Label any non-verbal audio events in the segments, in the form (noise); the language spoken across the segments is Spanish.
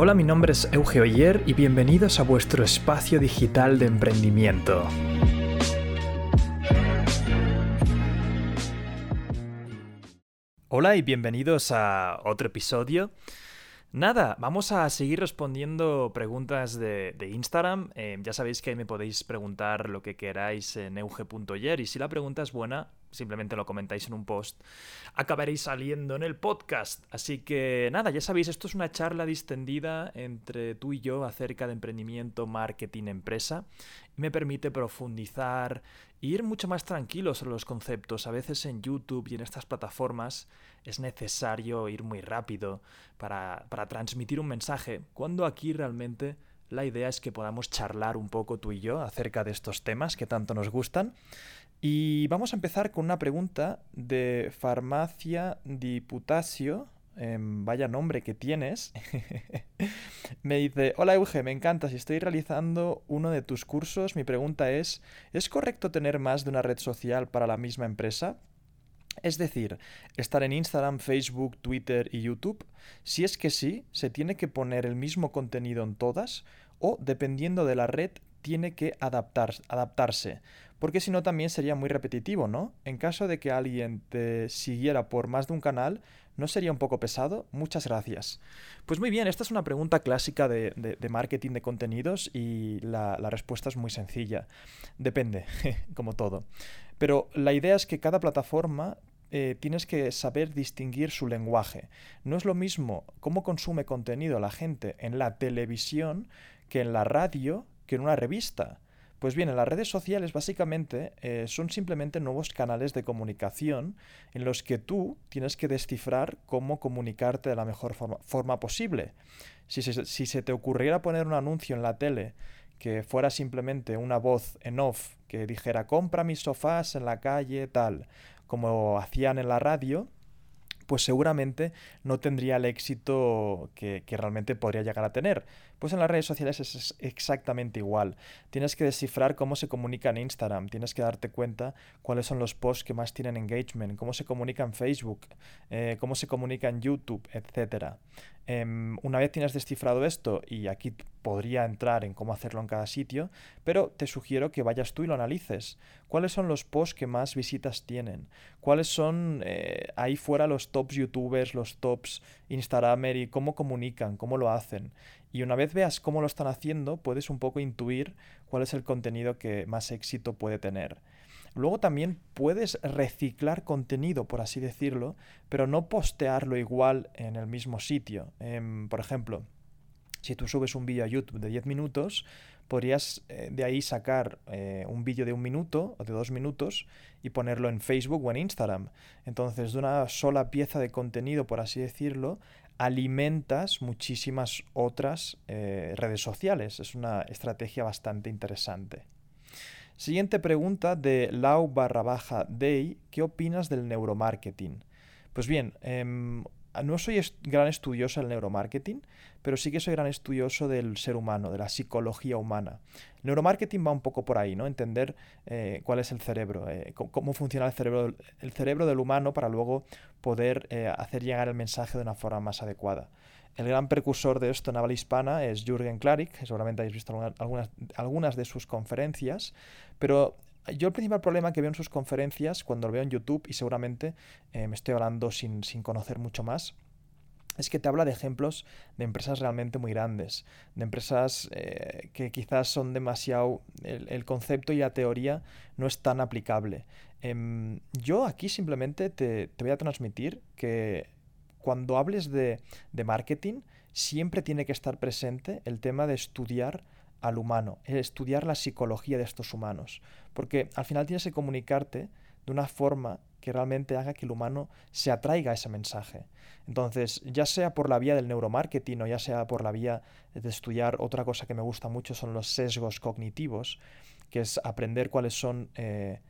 Hola, mi nombre es Euge Oyer y bienvenidos a vuestro espacio digital de emprendimiento. Hola y bienvenidos a otro episodio. Nada, vamos a seguir respondiendo preguntas de, Instagram. Eh, ya sabéis que ahí me podéis preguntar lo que queráis en euge.yer y si la pregunta es buena, simplemente lo comentáis en un post, acabaréis saliendo en el podcast. Así que nada, ya sabéis, esto es una charla distendida entre tú y yo acerca de emprendimiento, marketing, empresa. Y me permite profundizar e ir mucho más tranquilo sobre los conceptos. A veces en YouTube y en estas plataformas es necesario ir muy rápido para, para transmitir un mensaje, cuando aquí realmente la idea es que podamos charlar un poco tú y yo acerca de estos temas que tanto nos gustan. Y vamos a empezar con una pregunta de Farmacia di Putasio. Em, vaya nombre que tienes. (laughs) me dice, hola Euge, me encanta, si estoy realizando uno de tus cursos, mi pregunta es, ¿es correcto tener más de una red social para la misma empresa? Es decir, estar en Instagram, Facebook, Twitter y YouTube. Si es que sí, se tiene que poner el mismo contenido en todas o, dependiendo de la red, tiene que adaptar, adaptarse porque si no también sería muy repetitivo, ¿no? En caso de que alguien te siguiera por más de un canal, ¿no sería un poco pesado? Muchas gracias. Pues muy bien, esta es una pregunta clásica de, marketing de contenidos y la, respuesta es muy sencilla. Depende, (laughs) como todo. Pero la idea es que cada plataforma eh, tienes que saber distinguir su lenguaje. No es lo mismo cómo consume contenido la gente en la televisión que en la radio que en una revista. Pues bien, en las redes sociales básicamente eh, son simplemente nuevos canales de comunicación en los que tú tienes que descifrar cómo comunicarte de la mejor forma, posible. Si si se te ocurriera poner un anuncio en la tele que fuera simplemente una voz en off que dijera compra mis sofás en la calle tal, como hacían en la radio, pues seguramente no tendría el éxito que, realmente podría llegar a tener. Pues en las redes sociales es exactamente igual. Tienes que descifrar cómo se comunica en Instagram, tienes que darte cuenta cuáles son los posts que más tienen engagement, cómo se comunica en Facebook, eh, cómo se comunica en YouTube, etc. Em, una vez tienes descifrado esto, y aquí podría entrar en cómo hacerlo en cada sitio, pero te sugiero que vayas tú y lo analices. ¿Cuáles son los posts que más visitas tienen? ¿Cuáles son eh, ahí fuera los tops youtubers, los tops Instagramer y cómo comunican, cómo lo hacen? Y una vez veas cómo lo están haciendo, puedes un poco intuir cuál es el contenido que más éxito puede tener. Luego también puedes reciclar contenido, por así decirlo, pero no postearlo igual en el mismo sitio. Em, por ejemplo, si tú subes un vídeo a YouTube de 10 minutos, podrías eh, de ahí sacar eh, un vídeo de un minuto o de dos minutos y ponerlo en Facebook o en Instagram. Entonces, de una sola pieza de contenido, por así decirlo, alimentas muchísimas otras eh, redes sociales. Es una estrategia bastante interesante. Siguiente pregunta de Lau barra baja Day. ¿Qué opinas del neuromarketing? Pues bien, em, no soy gran estudioso del neuromarketing, pero sí que soy gran estudioso del ser humano, de la psicología humana. El neuromarketing va un poco por ahí, ¿no? Entender eh, cuál es el cerebro, eh, cómo, funciona el cerebro, el cerebro del humano para luego poder eh, hacer llegar el mensaje de una forma más adecuada. El gran precursor de esto en habla hispana es Jürgen Klarik, que seguramente habéis visto algunas, algunas de sus conferencias, pero yo el principal problema que veo en sus conferencias, cuando lo veo en YouTube, y seguramente eh, me estoy hablando sin, conocer mucho más, es que te habla de ejemplos de empresas realmente muy grandes, de empresas eh, que quizás son demasiado... El, concepto y la teoría no es tan aplicable. Em, yo aquí simplemente te, te voy a transmitir que cuando hables de, marketing, siempre tiene que estar presente el tema de estudiar al humano, estudiar la psicología de estos humanos, porque al final tienes que comunicarte de una forma que realmente haga que el humano se atraiga a ese mensaje. Entonces, ya sea por la vía del neuromarketing o ya sea por la vía de estudiar otra cosa que me gusta mucho son los sesgos cognitivos, que es aprender cuáles son eh,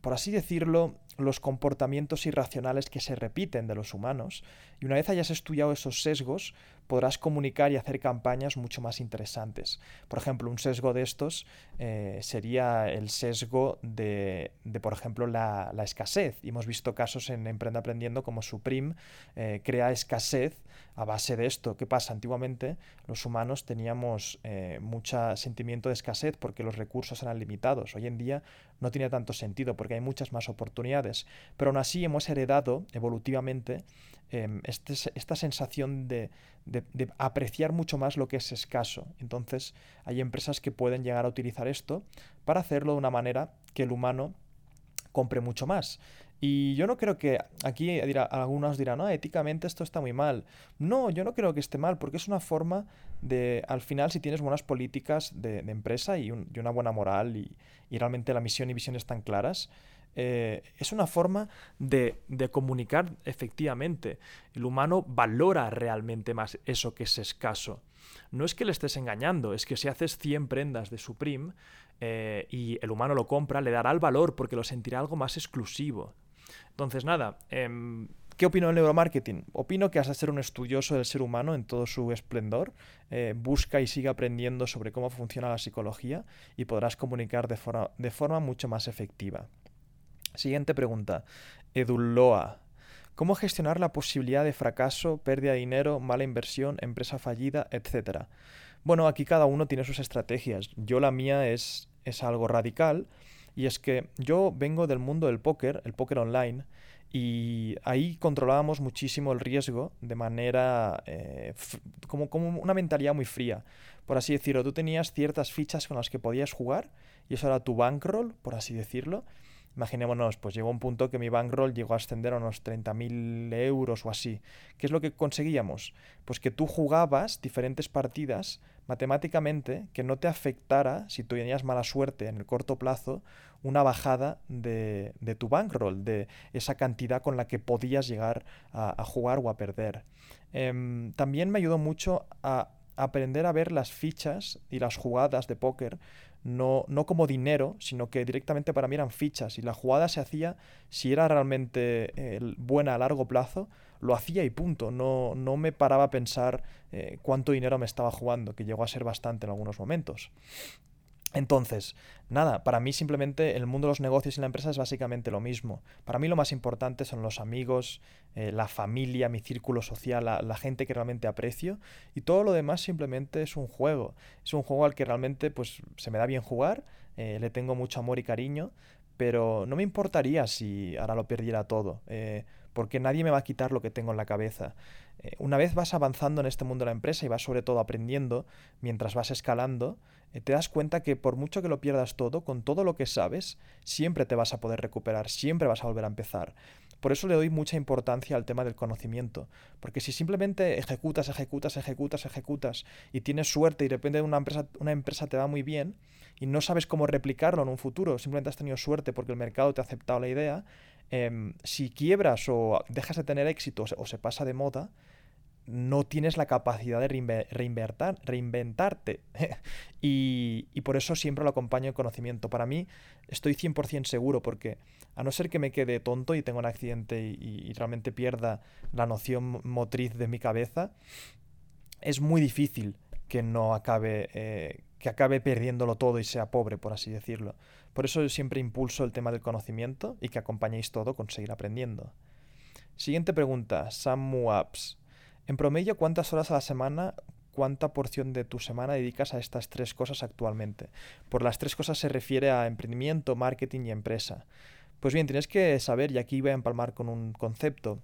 por así decirlo, los comportamientos irracionales que se repiten de los humanos. Y una vez hayas estudiado esos sesgos, podrás comunicar y hacer campañas mucho más interesantes. Por ejemplo, un sesgo de estos eh, sería el sesgo de, por ejemplo, la, escasez. Y hemos visto casos en Emprende Aprendiendo como Supreme eh, crea escasez a base de esto. ¿Qué pasa? Antiguamente los humanos teníamos eh, mucho sentimiento de escasez porque los recursos eran limitados. Hoy en día no tiene tanto sentido porque hay muchas más oportunidades. Pero aún así hemos heredado evolutivamente em, este esta sensación de, apreciar mucho más lo que es escaso. Entonces hay empresas que pueden llegar a utilizar esto para hacerlo de una manera que el humano compre mucho más. Y yo no creo que aquí algunos dirán, no, éticamente esto está muy mal. No, yo no creo que esté mal, porque es una forma de, al final, si tienes buenas políticas de, empresa y, una buena moral y, realmente la misión y visión están claras, eh, es una forma de, de, comunicar efectivamente. El humano valora realmente más eso que es escaso. No es que le estés engañando, es que si haces 100 prendas de Supreme eh, y el humano lo compra, le dará el valor porque lo sentirá algo más exclusivo. Entonces, nada, em, ¿Qué opino del neuromarketing? Opino que has de ser un estudioso del ser humano en todo su esplendor. Eh, busca y sigue aprendiendo sobre cómo funciona la psicología y podrás comunicar de, forma, de forma mucho más efectiva. Siguiente pregunta. Eduloa. ¿Cómo gestionar la posibilidad de fracaso, pérdida de dinero, mala inversión, empresa fallida, etcétera? Bueno, aquí cada uno tiene sus estrategias. Yo la mía es, es algo radical y es que yo vengo del mundo del póker, el póker online, y ahí controlábamos muchísimo el riesgo de manera eh, como, como una mentalidad muy fría. Por así decirlo, tú tenías ciertas fichas con las que podías jugar y eso era tu bankroll, por así decirlo. Imaginémonos, pues llegó un punto que mi bankroll llegó a ascender a unos 30.000 euros o así. ¿Qué es lo que conseguíamos? Pues que tú jugabas diferentes partidas matemáticamente que no te afectara, si tú tenías mala suerte en el corto plazo, una bajada de, tu bankroll, de esa cantidad con la que podías llegar a, jugar o a perder. Em, también me ayudó mucho a aprender a ver las fichas y las jugadas de póker no, no como dinero, sino que directamente para mí eran fichas y la jugada se hacía si era realmente eh, buena a largo plazo lo hacía y punto. No, no me paraba a pensar eh, cuánto dinero me estaba jugando, que llegó a ser bastante en algunos momentos. Entonces, nada, para mí simplemente el mundo de los negocios y la empresa es básicamente lo mismo. Para mí lo más importante son los amigos, eh, la familia, mi círculo social, la, gente que realmente aprecio y todo lo demás simplemente es un juego. Es un juego al que realmente pues se me da bien jugar, eh, le tengo mucho amor y cariño, pero no me importaría si ahora lo perdiera todo porque nadie me va a quitar lo que tengo en la cabeza. Eh, una vez vas avanzando en este mundo de la empresa y vas sobre todo aprendiendo mientras vas escalando, eh, te das cuenta que por mucho que lo pierdas todo, con todo lo que sabes, siempre te vas a poder recuperar, siempre vas a volver a empezar. Por eso le doy mucha importancia al tema del conocimiento, porque si simplemente ejecutas, ejecutas, ejecutas, ejecutas y tienes suerte y de repente una empresa, una empresa te va muy bien y no sabes cómo replicarlo en un futuro, simplemente has tenido suerte porque el mercado te ha aceptado la idea, Em, si quiebras o dejas de tener éxito o se pasa de moda, no tienes la capacidad de reinventarte. (laughs) y, por eso siempre lo acompaño en conocimiento. Para mí estoy 100% seguro porque a no ser que me quede tonto y tenga un accidente y, realmente pierda la noción motriz de mi cabeza, es muy difícil que no acabe, eh, que acabe perdiéndolo todo y sea pobre, por así decirlo. Por eso yo siempre impulso el tema del conocimiento y que acompañéis todo con seguir aprendiendo. Siguiente pregunta, Samu Apps. En promedio, ¿cuántas horas a la semana, cuánta porción de tu semana dedicas a estas tres cosas actualmente? Por las tres cosas se refiere a emprendimiento, marketing y empresa. Pues bien, tienes que saber, y aquí voy a empalmar con un concepto,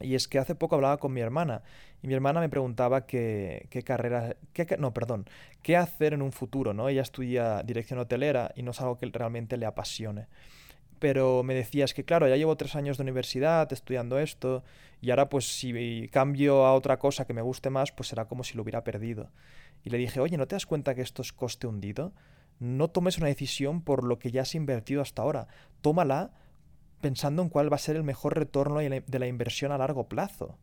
y es que hace poco hablaba con mi hermana y mi hermana me preguntaba qué, carrera, qué, no, perdón, qué hacer en un futuro, ¿no? Ella estudia dirección hotelera y no es algo que realmente le apasione. Pero me decía, es que claro, ya llevo tres años de universidad estudiando esto y ahora pues si cambio a otra cosa que me guste más, pues será como si lo hubiera perdido. Y le dije, oye, ¿no te das cuenta que esto es coste hundido? No tomes una decisión por lo que ya has invertido hasta ahora. Tómala pensando en cuál va a ser el mejor retorno de la inversión a largo plazo.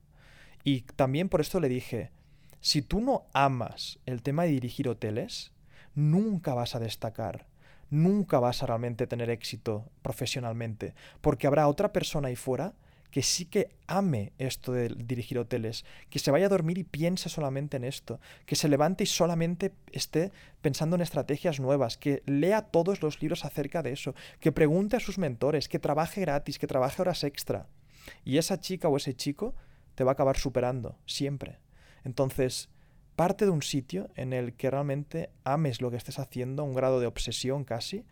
Y también por esto le dije, si tú no amas el tema de dirigir hoteles, nunca vas a destacar, nunca vas a realmente tener éxito profesionalmente, porque habrá otra persona ahí fuera que sí que ame esto de dirigir hoteles, que se vaya a dormir y piense solamente en esto, que se levante y solamente esté pensando en estrategias nuevas, que lea todos los libros acerca de eso, que pregunte a sus mentores, que trabaje gratis, que trabaje horas extra. Y esa chica o ese chico te va a acabar superando, siempre. Entonces, parte de un sitio en el que realmente ames lo que estés haciendo, un grado de obsesión casi,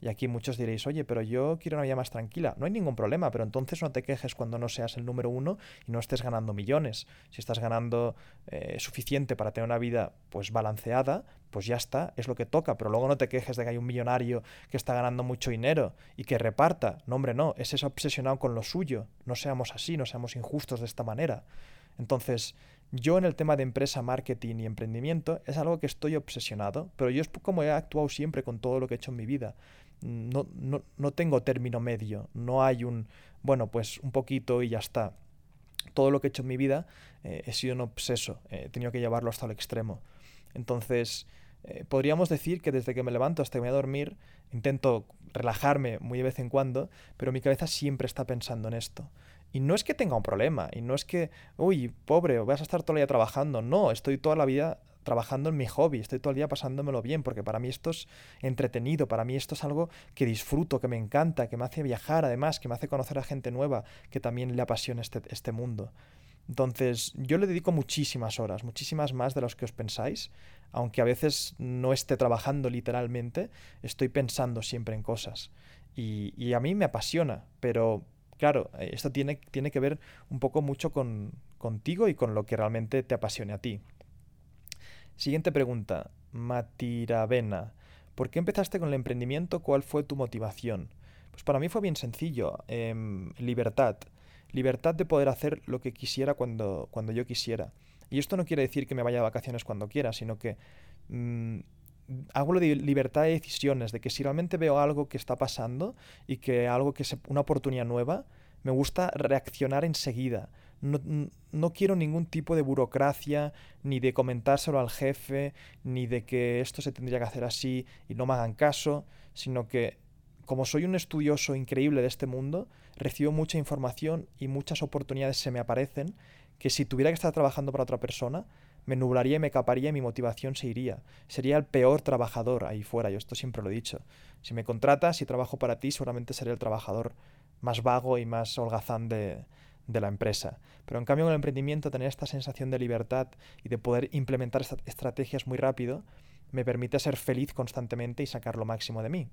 y aquí muchos diréis, oye, pero yo quiero una vida más tranquila. No hay ningún problema, pero entonces no te quejes cuando no seas el número uno y no estés ganando millones. Si estás ganando eh, suficiente para tener una vida pues balanceada, pues ya está, es lo que toca. Pero luego no te quejes de que hay un millonario que está ganando mucho dinero y que reparta. No, hombre, no, es ese obsesionado con lo suyo. No seamos así, no seamos injustos de esta manera. Entonces, yo en el tema de empresa, marketing y emprendimiento es algo que estoy obsesionado, pero yo es como he actuado siempre con todo lo que he hecho en mi vida no, no, no tengo término medio, no hay un, bueno, pues un poquito y ya está. Todo lo que he hecho en mi vida eh, he sido un obseso, eh, he tenido que llevarlo hasta el extremo. Entonces, eh, podríamos decir que desde que me levanto hasta que me voy a dormir, intento relajarme muy de vez en cuando, pero mi cabeza siempre está pensando en esto. Y no es que tenga un problema, y no es que, uy, pobre, vas a estar todo el día trabajando. No, estoy toda la vida trabajando en mi hobby, estoy todo el día pasándomelo bien, porque para mí esto es entretenido, para mí esto es algo que disfruto, que me encanta, que me hace viajar además, que me hace conocer a gente nueva, que también le apasiona este, este mundo. Entonces, yo le dedico muchísimas horas, muchísimas más de las que os pensáis, aunque a veces no esté trabajando literalmente, estoy pensando siempre en cosas. Y, y a mí me apasiona, pero claro, esto tiene, tiene que ver un poco mucho con, contigo y con lo que realmente te apasione a ti. Siguiente pregunta. Matiravena. ¿Por qué empezaste con el emprendimiento? ¿Cuál fue tu motivación? Pues para mí fue bien sencillo. Em, libertad. Libertad de poder hacer lo que quisiera cuando, cuando yo quisiera. Y esto no quiere decir que me vaya de vacaciones cuando quiera, sino que mm, hago de libertad de decisiones, de que si realmente veo algo que está pasando y que algo que es una oportunidad nueva, me gusta reaccionar enseguida. No, quiero ningún tipo de burocracia, ni de comentárselo al jefe, ni de que esto se tendría que hacer así y no me hagan caso, sino que como soy un estudioso increíble de este mundo, recibo mucha información y muchas oportunidades se me aparecen que si tuviera que estar trabajando para otra persona, me nublaría y me caparía y mi motivación se iría. Sería el peor trabajador ahí fuera, yo esto siempre lo he dicho. Si me contratas, si trabajo para ti, seguramente seré el trabajador más vago y más holgazán de, de la empresa. Pero en cambio en el emprendimiento tener esta sensación de libertad y de poder implementar estrategias muy rápido me permite ser feliz constantemente y sacar lo máximo de mí.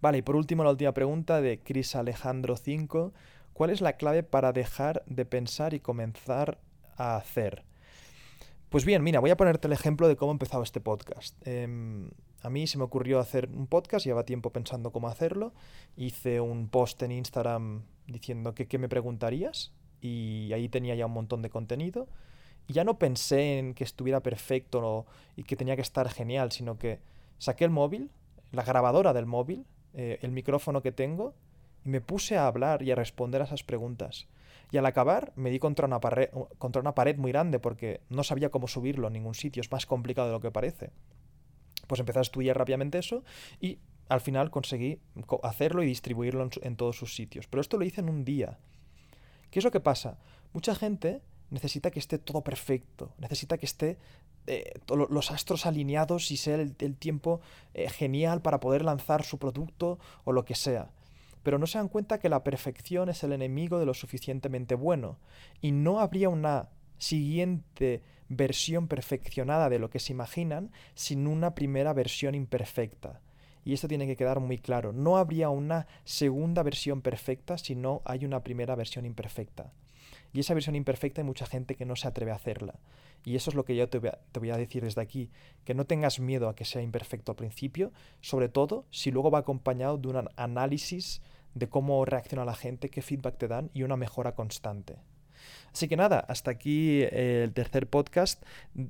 Vale, y por último la última pregunta de Chris Alejandro 5. ¿Cuál es la clave para dejar de pensar y comenzar a hacer? Pues bien, mira, voy a ponerte el ejemplo de cómo he empezado este podcast. Em, a mí se me ocurrió hacer un podcast, lleva tiempo pensando cómo hacerlo. Hice un post en Instagram diciendo que qué me preguntarías y ahí tenía ya un montón de contenido. Y ya no pensé en que estuviera perfecto y que tenía que estar genial, sino que saqué el móvil, la grabadora del móvil, eh, el micrófono que tengo y me puse a hablar y a responder a esas preguntas. Y al acabar me di contra una, pared, contra una pared muy grande porque no sabía cómo subirlo en ningún sitio, es más complicado de lo que parece. Pues empecé a estudiar rápidamente eso y al final conseguí hacerlo y distribuirlo en, todos sus sitios. Pero esto lo hice en un día. ¿Qué es lo que pasa? Mucha gente necesita que esté todo perfecto, necesita que esté eh, los astros alineados y sea el, tiempo eh, genial para poder lanzar su producto o lo que sea. Pero no se dan cuenta que la perfección es el enemigo de lo suficientemente bueno y no habría una siguiente versión perfeccionada de lo que se imaginan sin una primera versión imperfecta. Y esto tiene que quedar muy claro. No habría una segunda versión perfecta si no hay una primera versión imperfecta. Y esa versión imperfecta hay mucha gente que no se atreve a hacerla. Y eso es lo que yo te voy, a, te voy, a, decir desde aquí, que no tengas miedo a que sea imperfecto al principio, sobre todo si luego va acompañado de un análisis de cómo reacciona la gente, qué feedback te dan y una mejora constante. Así que nada, hasta aquí eh, el tercer podcast.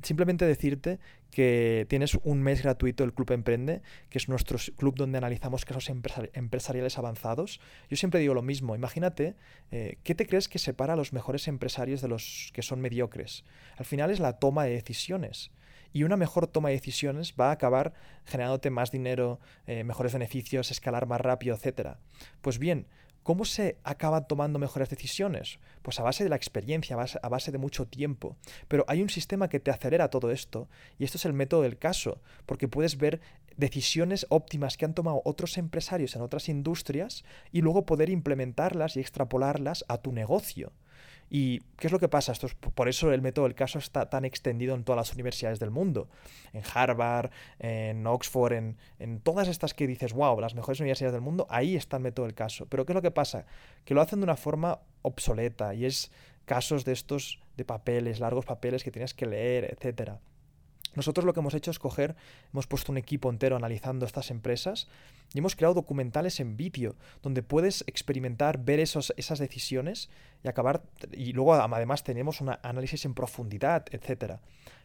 Simplemente decirte que tienes un mes gratuito del Club Emprende, que es nuestro club donde analizamos casos empresariales avanzados. Yo siempre digo lo mismo, imagínate, eh, ¿qué te crees que separa a los mejores empresarios de los que son mediocres? Al final es la toma de decisiones y una mejor toma de decisiones va a acabar generándote más dinero, eh, mejores beneficios, escalar más rápido, etc. Pues bien, ¿Cómo se acaban tomando mejores decisiones? Pues a base de la experiencia, a base, de mucho tiempo. Pero hay un sistema que te acelera todo esto, y esto es el método del caso, porque puedes ver decisiones óptimas que han tomado otros empresarios en otras industrias y luego poder implementarlas y extrapolarlas a tu negocio. ¿Y qué es lo que pasa? Esto por eso el método del caso está tan extendido en todas las universidades del mundo. En Harvard, en Oxford, en, en todas estas que dices, wow, las mejores universidades del mundo, ahí está el método del caso. Pero ¿qué es lo que pasa? Que lo hacen de una forma obsoleta y es casos de estos de papeles, largos papeles que tienes que leer, etcétera. Nosotros lo que hemos hecho es coger, hemos puesto un equipo entero analizando estas empresas y hemos creado documentales en vídeo donde puedes experimentar, ver esos, esas decisiones y acabar. Y luego además tenemos un análisis en profundidad, etcétera.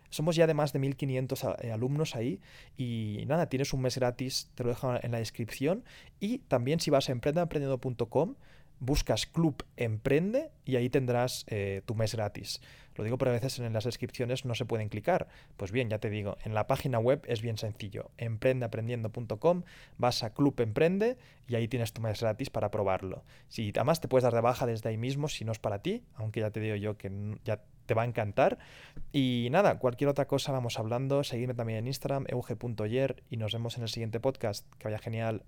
Somos ya de más de 1500 eh, alumnos ahí y nada, tienes un mes gratis, te lo dejo en la descripción y también si vas a emprendeaprendiendo.com buscas Club Emprende y ahí tendrás eh, tu mes gratis. Lo digo porque a veces en las descripciones no se pueden clicar. Pues bien, ya te digo, en la página web es bien sencillo. Emprendeaprendiendo.com, vas a Club Emprende y ahí tienes tu mes gratis para probarlo. Si además te puedes dar de baja desde ahí mismo si no es para ti, aunque ya te digo yo que ya te va a encantar. Y nada, cualquier otra cosa vamos hablando. Seguidme también en Instagram, euge.yer y nos vemos en el siguiente podcast. Que vaya genial.